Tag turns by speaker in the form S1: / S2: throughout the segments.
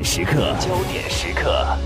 S1: 时刻，焦点时刻，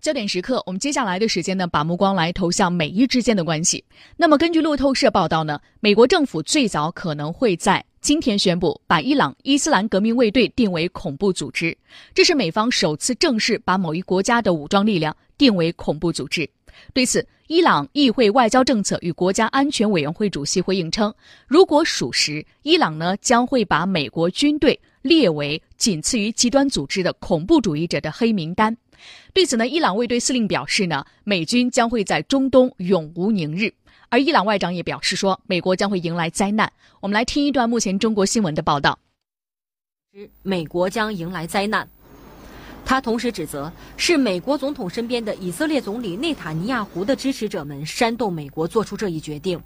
S2: 焦点时刻。我们接下来的时间呢，把目光来投向美伊之间的关系。那么，根据路透社报道呢，美国政府最早可能会在今天宣布把伊朗伊斯兰革命卫队定为恐怖组织，这是美方首次正式把某一国家的武装力量定为恐怖组织。对此，伊朗议会外交政策与国家安全委员会主席回应称，如果属实，伊朗呢将会把美国军队列为仅次于极端组织的恐怖主义者的黑名单。对此呢，伊朗卫队司令表示呢，美军将会在中东永无宁日。而伊朗外长也表示说，美国将会迎来灾难。我们来听一段目前中国新闻的报道：
S3: 美国将迎来灾难。他同时指责是美国总统身边的以色列总理内塔尼亚胡的支持者们煽动美国做出这一决定。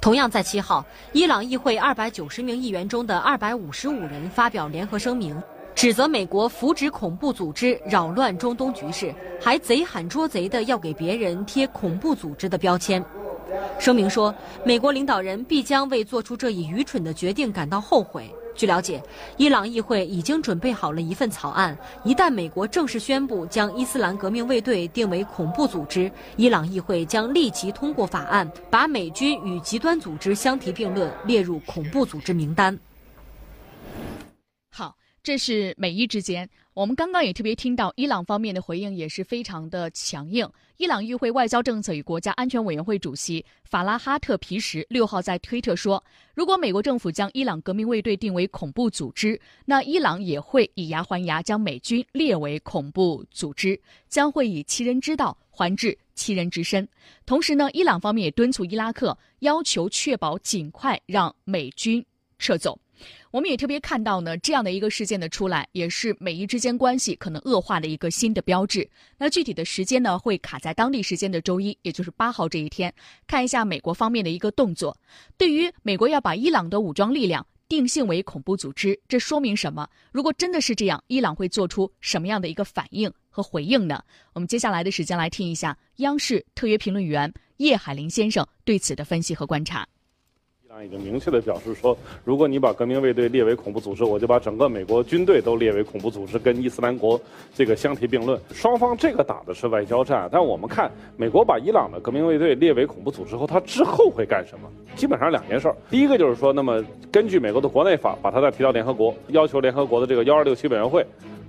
S3: 同样在七号，伊朗议会二百九十名议员中的二百五十五人发表联合声明，指责美国扶植恐怖组织，扰乱中东局势，还贼喊捉贼的要给别人贴恐怖组织的标签。声明说，美国领导人必将为做出这一愚蠢的决定感到后悔。据了解，伊朗议会已经准备好了一份草案。一旦美国正式宣布将伊斯兰革命卫队定为恐怖组织，伊朗议会将立即通过法案，把美军与极端组织相提并论，列入恐怖组织名单。
S2: 这是美伊之间，我们刚刚也特别听到伊朗方面的回应也是非常的强硬。伊朗议会外交政策与国家安全委员会主席法拉哈特皮什六号在推特说，如果美国政府将伊朗革命卫队定为恐怖组织，那伊朗也会以牙还牙，将美军列为恐怖组织，将会以其人之道还治其人之身。同时呢，伊朗方面也敦促伊拉克，要求确保尽快让美军撤走。我们也特别看到呢，这样的一个事件的出来，也是美伊之间关系可能恶化的一个新的标志。那具体的时间呢，会卡在当地时间的周一，也就是八号这一天，看一下美国方面的一个动作。对于美国要把伊朗的武装力量定性为恐怖组织，这说明什么？如果真的是这样，伊朗会做出什么样的一个反应和回应呢？我们接下来的时间来听一下央视特约评论员叶海林先生对此的分析和观察。
S4: 已经明确的表示说，如果你把革命卫队列为恐怖组织，我就把整个美国军队都列为恐怖组织，跟伊斯兰国这个相提并论。双方这个打的是外交战，但我们看美国把伊朗的革命卫队列为恐怖组织后，它之后会干什么？基本上两件事儿。第一个就是说，那么根据美国的国内法，把它再提到联合国，要求联合国的这个幺二六七委员会。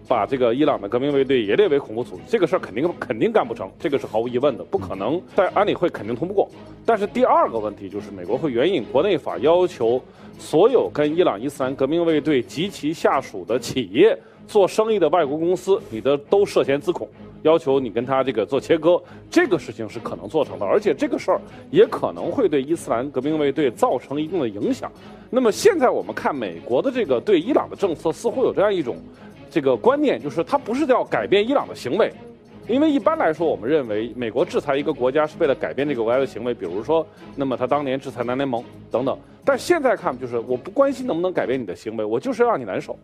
S4: 把这个伊朗的革命卫队也列为恐怖组织，这个事儿肯定肯定干不成，这个是毫无疑问的，不可能在安理会肯定通不过。但是第二个问题就是，美国会援引国内法，要求所有跟伊朗伊斯兰革命卫队及其下属的企业做生意的外国公司，你的都涉嫌自恐，要求你跟他这个做切割，这个事情是可能做成的，而且这个事儿也可能会对伊斯兰革命卫队造成一定的影响。那么现在我们看美国的这个对伊朗的政策，似乎有这样一种。这个观念就是，它不是要改变伊朗的行为，因为一般来说，我们认为美国制裁一个国家是为了改变这个国家的行为，比如说，那么他当年制裁南联盟等等。但现在看，就是我不关心能不能改变你的行为，我就是让你难受，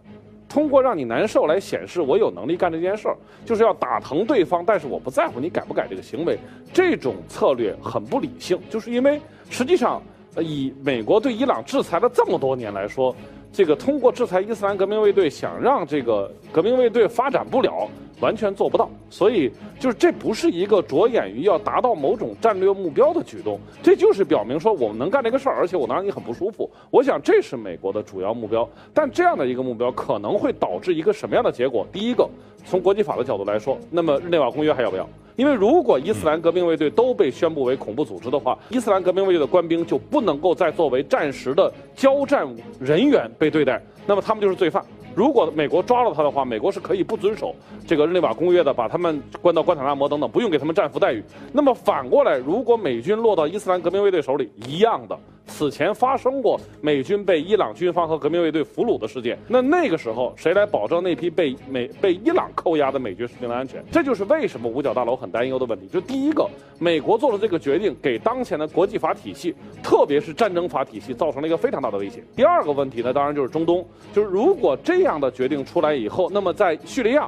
S4: 通过让你难受来显示我有能力干这件事儿，就是要打疼对方，但是我不在乎你改不改这个行为。这种策略很不理性，就是因为实际上，以美国对伊朗制裁了这么多年来说。这个通过制裁伊斯兰革命卫队，想让这个革命卫队发展不了，完全做不到。所以，就是这不是一个着眼于要达到某种战略目标的举动，这就是表明说我们能干这个事儿，而且我能让你很不舒服。我想这是美国的主要目标。但这样的一个目标可能会导致一个什么样的结果？第一个，从国际法的角度来说，那么日内瓦公约还要不要？因为如果伊斯兰革命卫队都被宣布为恐怖组织的话，伊斯兰革命卫队的官兵就不能够再作为战时的交战人员被对待，那么他们就是罪犯。如果美国抓了他的话，美国是可以不遵守这个日内瓦公约的，把他们关到关塔那摩等等，不用给他们战俘待遇。那么反过来，如果美军落到伊斯兰革命卫队手里，一样的。此前发生过美军被伊朗军方和革命卫队俘虏的事件，那那个时候谁来保证那批被美被伊朗扣押的美军士兵的安全？这就是为什么五角大楼很担忧的问题。就第一个，美国做了这个决定，给当前的国际法体系，特别是战争法体系，造成了一个非常大的威胁。第二个问题呢，当然就是中东，就是如果这样的决定出来以后，那么在叙利亚。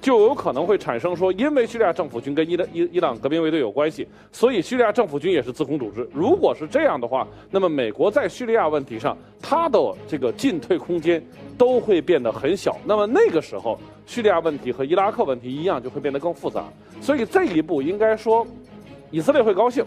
S4: 就有可能会产生说，因为叙利亚政府军跟伊的伊伊朗革命卫队有关系，所以叙利亚政府军也是自控组织。如果是这样的话，那么美国在叙利亚问题上，它的这个进退空间都会变得很小。那么那个时候，叙利亚问题和伊拉克问题一样，就会变得更复杂。所以这一步应该说，以色列会高兴，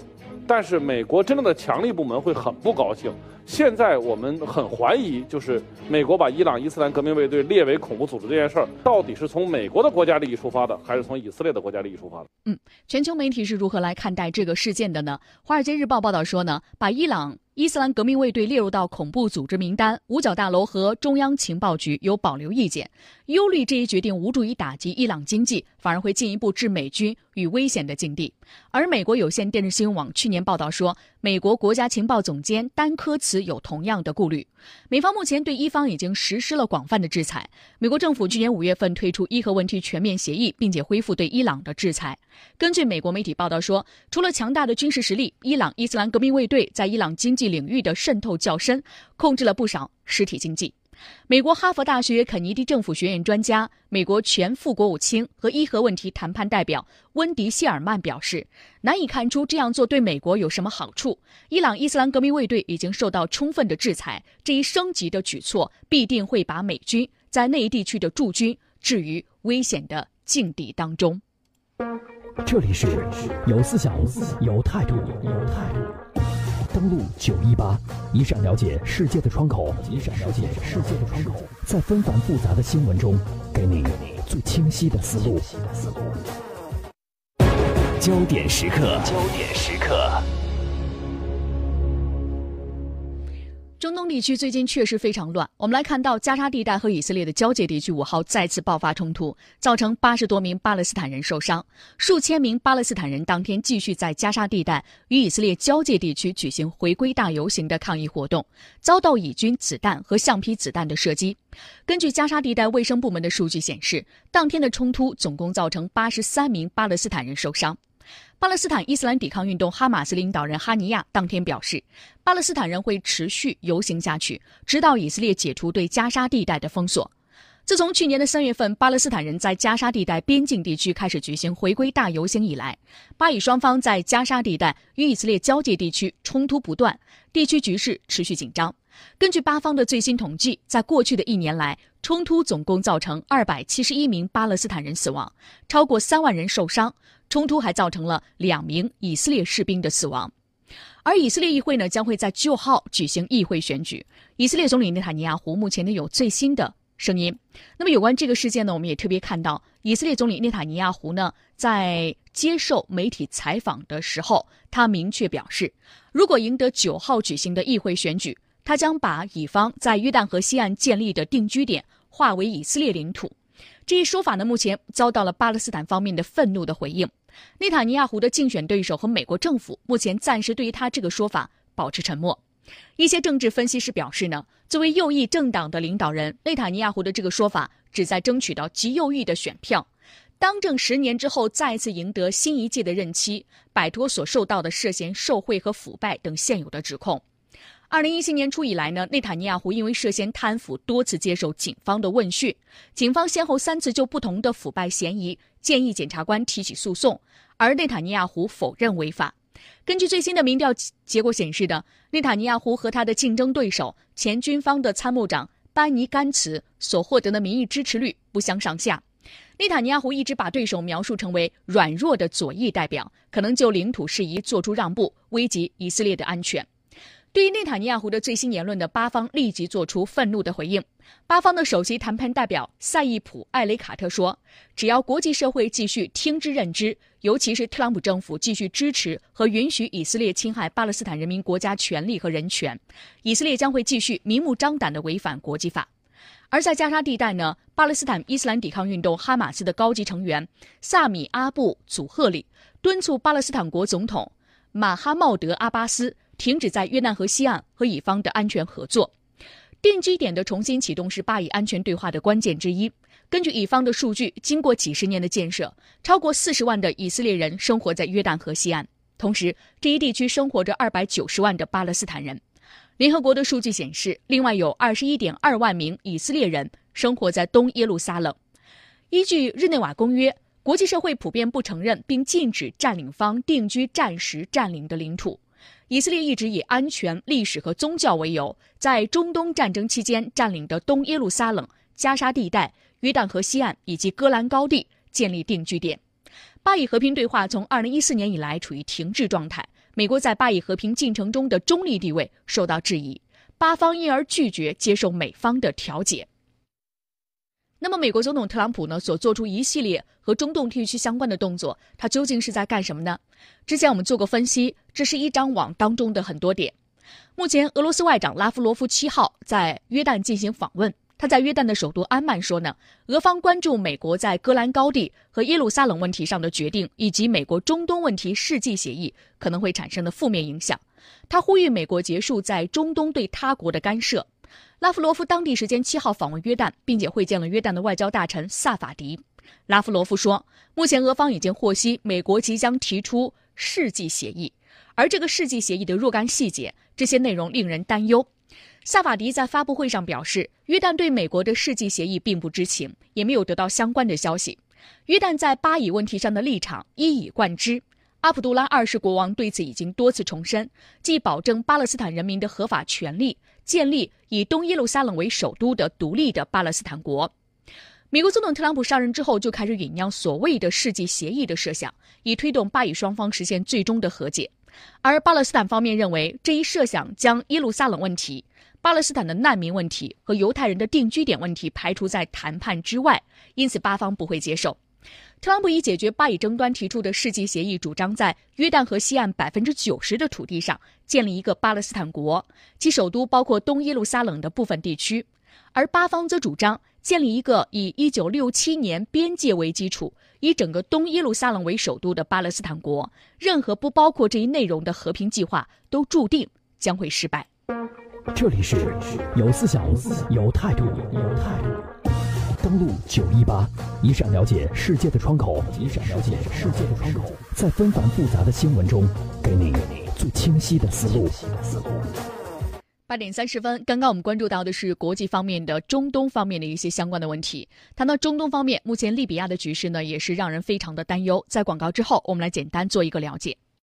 S4: 但是美国真正的强力部门会很不高兴。现在我们很怀疑，就是美国把伊朗伊斯兰革命卫队列为恐怖组织这件事儿，到底是从美国的国家利益出发的，还是从以色列的国家利益出发的？
S2: 嗯，全球媒体是如何来看待这个事件的呢？《华尔街日报》报道说呢，把伊朗。伊斯兰革命卫队列入到恐怖组织名单，五角大楼和中央情报局有保留意见，忧虑这一决定无助于打击伊朗经济，反而会进一步置美军与危险的境地。而美国有线电视新闻网去年报道说，美国国家情报总监丹科茨有同样的顾虑。美方目前对伊方已经实施了广泛的制裁。美国政府去年五月份推出伊核问题全面协议，并且恢复对伊朗的制裁。根据美国媒体报道说，除了强大的军事实力，伊朗伊斯兰革命卫队在伊朗经济领域的渗透较深，控制了不少实体经济。美国哈佛大学肯尼迪政府学院专家、美国前副国务卿和伊核问题谈判代表温迪谢尔曼表示，难以看出这样做对美国有什么好处。伊朗伊斯兰革命卫队已经受到充分的制裁，这一升级的举措必定会把美军在那一地区的驻军置于危险的境地当中。
S5: 这里是有思想、有态度、有态度。登录九一八，一扇了解世界的窗口，一扇了解世界的窗口，在纷繁复杂的新闻中，给你最清晰的思路。
S1: 焦点时刻，焦点时刻。
S2: 中东地区最近确实非常乱。我们来看到加沙地带和以色列的交界地区五号再次爆发冲突，造成八十多名巴勒斯坦人受伤，数千名巴勒斯坦人当天继续在加沙地带与以色列交界地区举行回归大游行的抗议活动，遭到以军子弹和橡皮子弹的射击。根据加沙地带卫生部门的数据显示，当天的冲突总共造成八十三名巴勒斯坦人受伤。巴勒斯坦伊斯兰抵抗运动哈马斯领导人哈尼亚当天表示，巴勒斯坦人会持续游行下去，直到以色列解除对加沙地带的封锁。自从去年的三月份，巴勒斯坦人在加沙地带边境地区开始举行回归大游行以来，巴以双方在加沙地带与以色列交界地区冲突不断，地区局势持续紧张。根据巴方的最新统计，在过去的一年来，冲突总共造成二百七十一名巴勒斯坦人死亡，超过三万人受伤。冲突还造成了两名以色列士兵的死亡，而以色列议会呢将会在九号举行议会选举。以色列总理内塔尼亚胡目前呢有最新的声音。那么有关这个事件呢，我们也特别看到以色列总理内塔尼亚胡呢在接受媒体采访的时候，他明确表示，如果赢得九号举行的议会选举，他将把以方在约旦河西岸建立的定居点划为以色列领土。这一说法呢，目前遭到了巴勒斯坦方面的愤怒的回应。内塔尼亚胡的竞选对手和美国政府目前暂时对于他这个说法保持沉默。一些政治分析师表示呢，作为右翼政党的领导人，内塔尼亚胡的这个说法旨在争取到极右翼的选票，当政十年之后再次赢得新一届的任期，摆脱所受到的涉嫌受贿和腐败等现有的指控。二零一七年初以来呢，内塔尼亚胡因为涉嫌贪腐多次接受警方的问讯，警方先后三次就不同的腐败嫌疑建议检察官提起诉讼，而内塔尼亚胡否认违法。根据最新的民调结果显示的，内塔尼亚胡和他的竞争对手前军方的参谋长班尼甘茨所获得的民意支持率不相上下。内塔尼亚胡一直把对手描述成为软弱的左翼代表，可能就领土事宜做出让步，危及以色列的安全。对于内塔尼亚胡的最新言论的巴方立即做出愤怒的回应。巴方的首席谈判代表赛义普·艾雷卡特说：“只要国际社会继续听之任之，尤其是特朗普政府继续支持和允许以色列侵害巴勒斯坦人民国家权利和人权，以色列将会继续明目张胆地违反国际法。”而在加沙地带呢，巴勒斯坦伊斯兰抵抗运动哈马斯的高级成员萨米阿布祖赫里敦促巴勒斯坦国总统马哈茂德·阿巴斯。停止在约旦河西岸和乙方的安全合作，定居点的重新启动是巴以安全对话的关键之一。根据乙方的数据，经过几十年的建设，超过四十万的以色列人生活在约旦河西岸，同时这一地区生活着二百九十万的巴勒斯坦人。联合国的数据显示，另外有二十一点二万名以色列人生活在东耶路撒冷。依据日内瓦公约，国际社会普遍不承认并禁止占领方定居战时占领的领土。以色列一直以安全、历史和宗教为由，在中东战争期间占领的东耶路撒冷、加沙地带、约旦河西岸以及戈兰高地建立定居点。巴以和平对话从2014年以来处于停滞状态，美国在巴以和平进程中的中立地位受到质疑，巴方因而拒绝接受美方的调解。那么，美国总统特朗普呢所做出一系列和中东地区相关的动作，他究竟是在干什么呢？之前我们做过分析，这是一张网当中的很多点。目前，俄罗斯外长拉夫罗夫七号在约旦进行访问，他在约旦的首都安曼说呢，俄方关注美国在戈兰高地和耶路撒冷问题上的决定，以及美国中东问题世纪协议可能会产生的负面影响。他呼吁美国结束在中东对他国的干涉。拉夫罗夫当地时间七号访问约旦，并且会见了约旦的外交大臣萨法迪。拉夫罗夫说，目前俄方已经获悉美国即将提出世纪协议，而这个世纪协议的若干细节，这些内容令人担忧。萨法迪在发布会上表示，约旦对美国的世纪协议并不知情，也没有得到相关的消息。约旦在巴以问题上的立场一以贯之。阿卜杜拉二世国王对此已经多次重申，即保证巴勒斯坦人民的合法权利。建立以东耶路撒冷为首都的独立的巴勒斯坦国。美国总统特朗普上任之后，就开始酝酿所谓的世纪协议的设想，以推动巴以双方实现最终的和解。而巴勒斯坦方面认为，这一设想将耶路撒冷问题、巴勒斯坦的难民问题和犹太人的定居点问题排除在谈判之外，因此巴方不会接受。特朗普以解决巴以争端提出的世纪协议，主张在约旦河西岸百分之九十的土地上建立一个巴勒斯坦国，其首都包括东耶路撒冷的部分地区；而巴方则主张建立一个以一九六七年边界为基础、以整个东耶路撒冷为首都的巴勒斯坦国。任何不包括这一内容的和平计划，都注定将会失败。
S5: 这里是有思想、有态度、有态度。登录九一八，一扇了解世界的窗口，一扇了解世界的窗口，在纷繁复杂的新闻中，给你最清晰的思路。
S2: 八点三十分，刚刚我们关注到的是国际方面的中东方面的一些相关的问题。谈到中东方面，目前利比亚的局势呢，也是让人非常的担忧。在广告之后，我们来简单做一个了解。